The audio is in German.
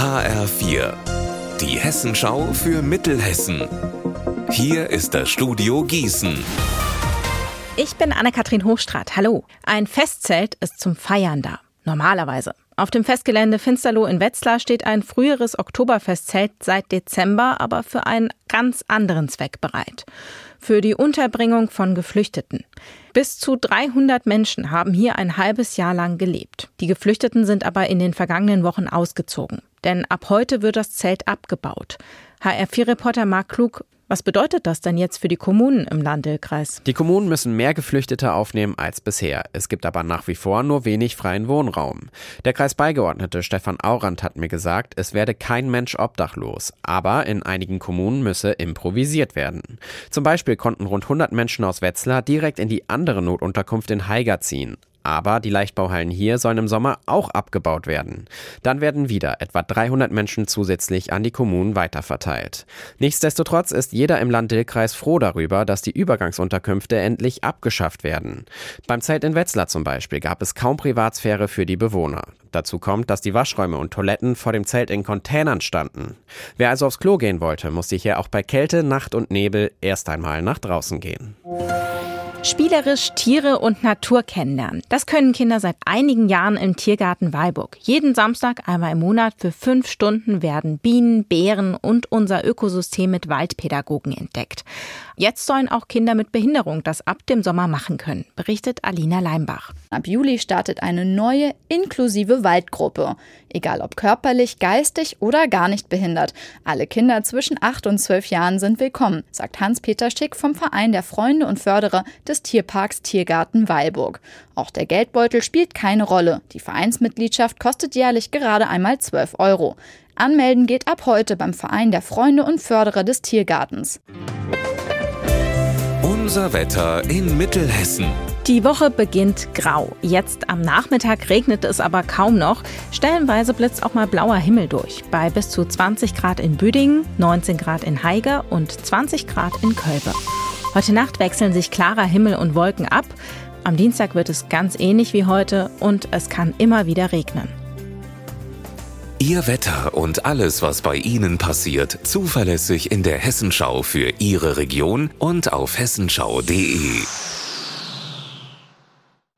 HR4, die Hessenschau für Mittelhessen. Hier ist das Studio Gießen. Ich bin Anne-Kathrin Hochstrat. Hallo. Ein Festzelt ist zum Feiern da. Normalerweise. Auf dem Festgelände Finsterloh in Wetzlar steht ein früheres Oktoberfestzelt seit Dezember, aber für einen ganz anderen Zweck bereit. Für die Unterbringung von Geflüchteten. Bis zu 300 Menschen haben hier ein halbes Jahr lang gelebt. Die Geflüchteten sind aber in den vergangenen Wochen ausgezogen. Denn ab heute wird das Zelt abgebaut. HR4-Reporter Marc Klug was bedeutet das denn jetzt für die Kommunen im Landkreis? Die Kommunen müssen mehr Geflüchtete aufnehmen als bisher. Es gibt aber nach wie vor nur wenig freien Wohnraum. Der Kreisbeigeordnete Stefan Aurand hat mir gesagt, es werde kein Mensch obdachlos. Aber in einigen Kommunen müsse improvisiert werden. Zum Beispiel konnten rund 100 Menschen aus Wetzlar direkt in die andere Notunterkunft in Haiger ziehen. Aber die Leichtbauhallen hier sollen im Sommer auch abgebaut werden. Dann werden wieder etwa 300 Menschen zusätzlich an die Kommunen weiterverteilt. Nichtsdestotrotz ist jeder im Land Dillkreis froh darüber, dass die Übergangsunterkünfte endlich abgeschafft werden. Beim Zelt in Wetzlar zum Beispiel gab es kaum Privatsphäre für die Bewohner. Dazu kommt, dass die Waschräume und Toiletten vor dem Zelt in Containern standen. Wer also aufs Klo gehen wollte, musste hier auch bei Kälte, Nacht und Nebel erst einmal nach draußen gehen. Spielerisch Tiere und Natur kennenlernen. Das können Kinder seit einigen Jahren im Tiergarten Weilburg. Jeden Samstag einmal im Monat für fünf Stunden werden Bienen, Bären und unser Ökosystem mit Waldpädagogen entdeckt. Jetzt sollen auch Kinder mit Behinderung das ab dem Sommer machen können, berichtet Alina Leimbach. Ab Juli startet eine neue, inklusive Waldgruppe. Egal ob körperlich, geistig oder gar nicht behindert. Alle Kinder zwischen 8 und 12 Jahren sind willkommen, sagt Hans-Peter Schick vom Verein der Freunde und Förderer des Tierparks Tiergarten Weilburg. Auch der Geldbeutel spielt keine Rolle. Die Vereinsmitgliedschaft kostet jährlich gerade einmal 12 Euro. Anmelden geht ab heute beim Verein der Freunde und Förderer des Tiergartens. Unser Wetter in Mittelhessen. Die Woche beginnt grau. Jetzt am Nachmittag regnet es aber kaum noch. Stellenweise blitzt auch mal blauer Himmel durch. Bei bis zu 20 Grad in Büdingen, 19 Grad in Haiger und 20 Grad in Kölbe. Heute Nacht wechseln sich klarer Himmel und Wolken ab. Am Dienstag wird es ganz ähnlich wie heute und es kann immer wieder regnen. Ihr Wetter und alles, was bei Ihnen passiert, zuverlässig in der Hessenschau für Ihre Region und auf hessenschau.de.